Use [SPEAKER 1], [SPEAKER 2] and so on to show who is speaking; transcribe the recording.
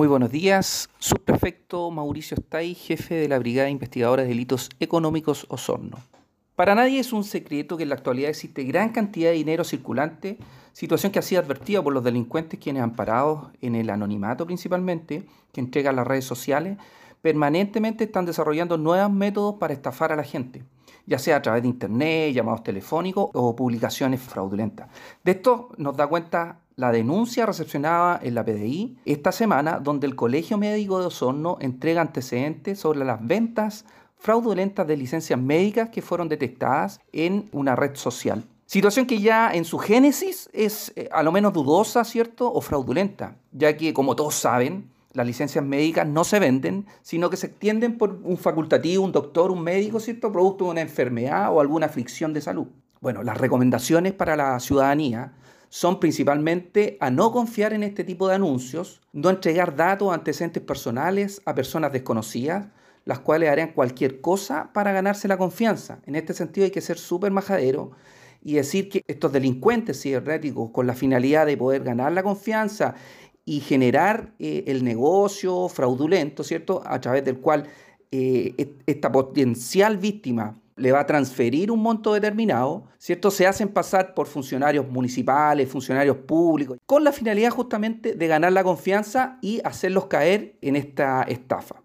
[SPEAKER 1] Muy buenos días, subprefecto Mauricio Stay, jefe de la Brigada Investigadora de Delitos Económicos Osorno. Para nadie es un secreto que en la actualidad existe gran cantidad de dinero circulante, situación que ha sido advertida por los delincuentes quienes amparados en el anonimato principalmente, que entregan las redes sociales, permanentemente están desarrollando nuevos métodos para estafar a la gente, ya sea a través de internet, llamados telefónicos o publicaciones fraudulentas. De esto nos da cuenta la denuncia recepcionada en la PDI esta semana, donde el Colegio Médico de Osorno entrega antecedentes sobre las ventas fraudulentas de licencias médicas que fueron detectadas en una red social. Situación que ya en su génesis es eh, a lo menos dudosa, ¿cierto? O fraudulenta, ya que como todos saben, las licencias médicas no se venden, sino que se extienden por un facultativo, un doctor, un médico, ¿cierto? Producto de una enfermedad o alguna aflicción de salud. Bueno, las recomendaciones para la ciudadanía son principalmente a no confiar en este tipo de anuncios, no entregar datos antecedentes personales a personas desconocidas, las cuales harían cualquier cosa para ganarse la confianza. En este sentido hay que ser súper majadero y decir que estos delincuentes cibernéticos con la finalidad de poder ganar la confianza y generar eh, el negocio fraudulento, ¿cierto? A través del cual eh, esta potencial víctima le va a transferir un monto determinado, ¿cierto? Se hacen pasar por funcionarios municipales, funcionarios públicos, con la finalidad justamente de ganar la confianza y hacerlos caer en esta estafa.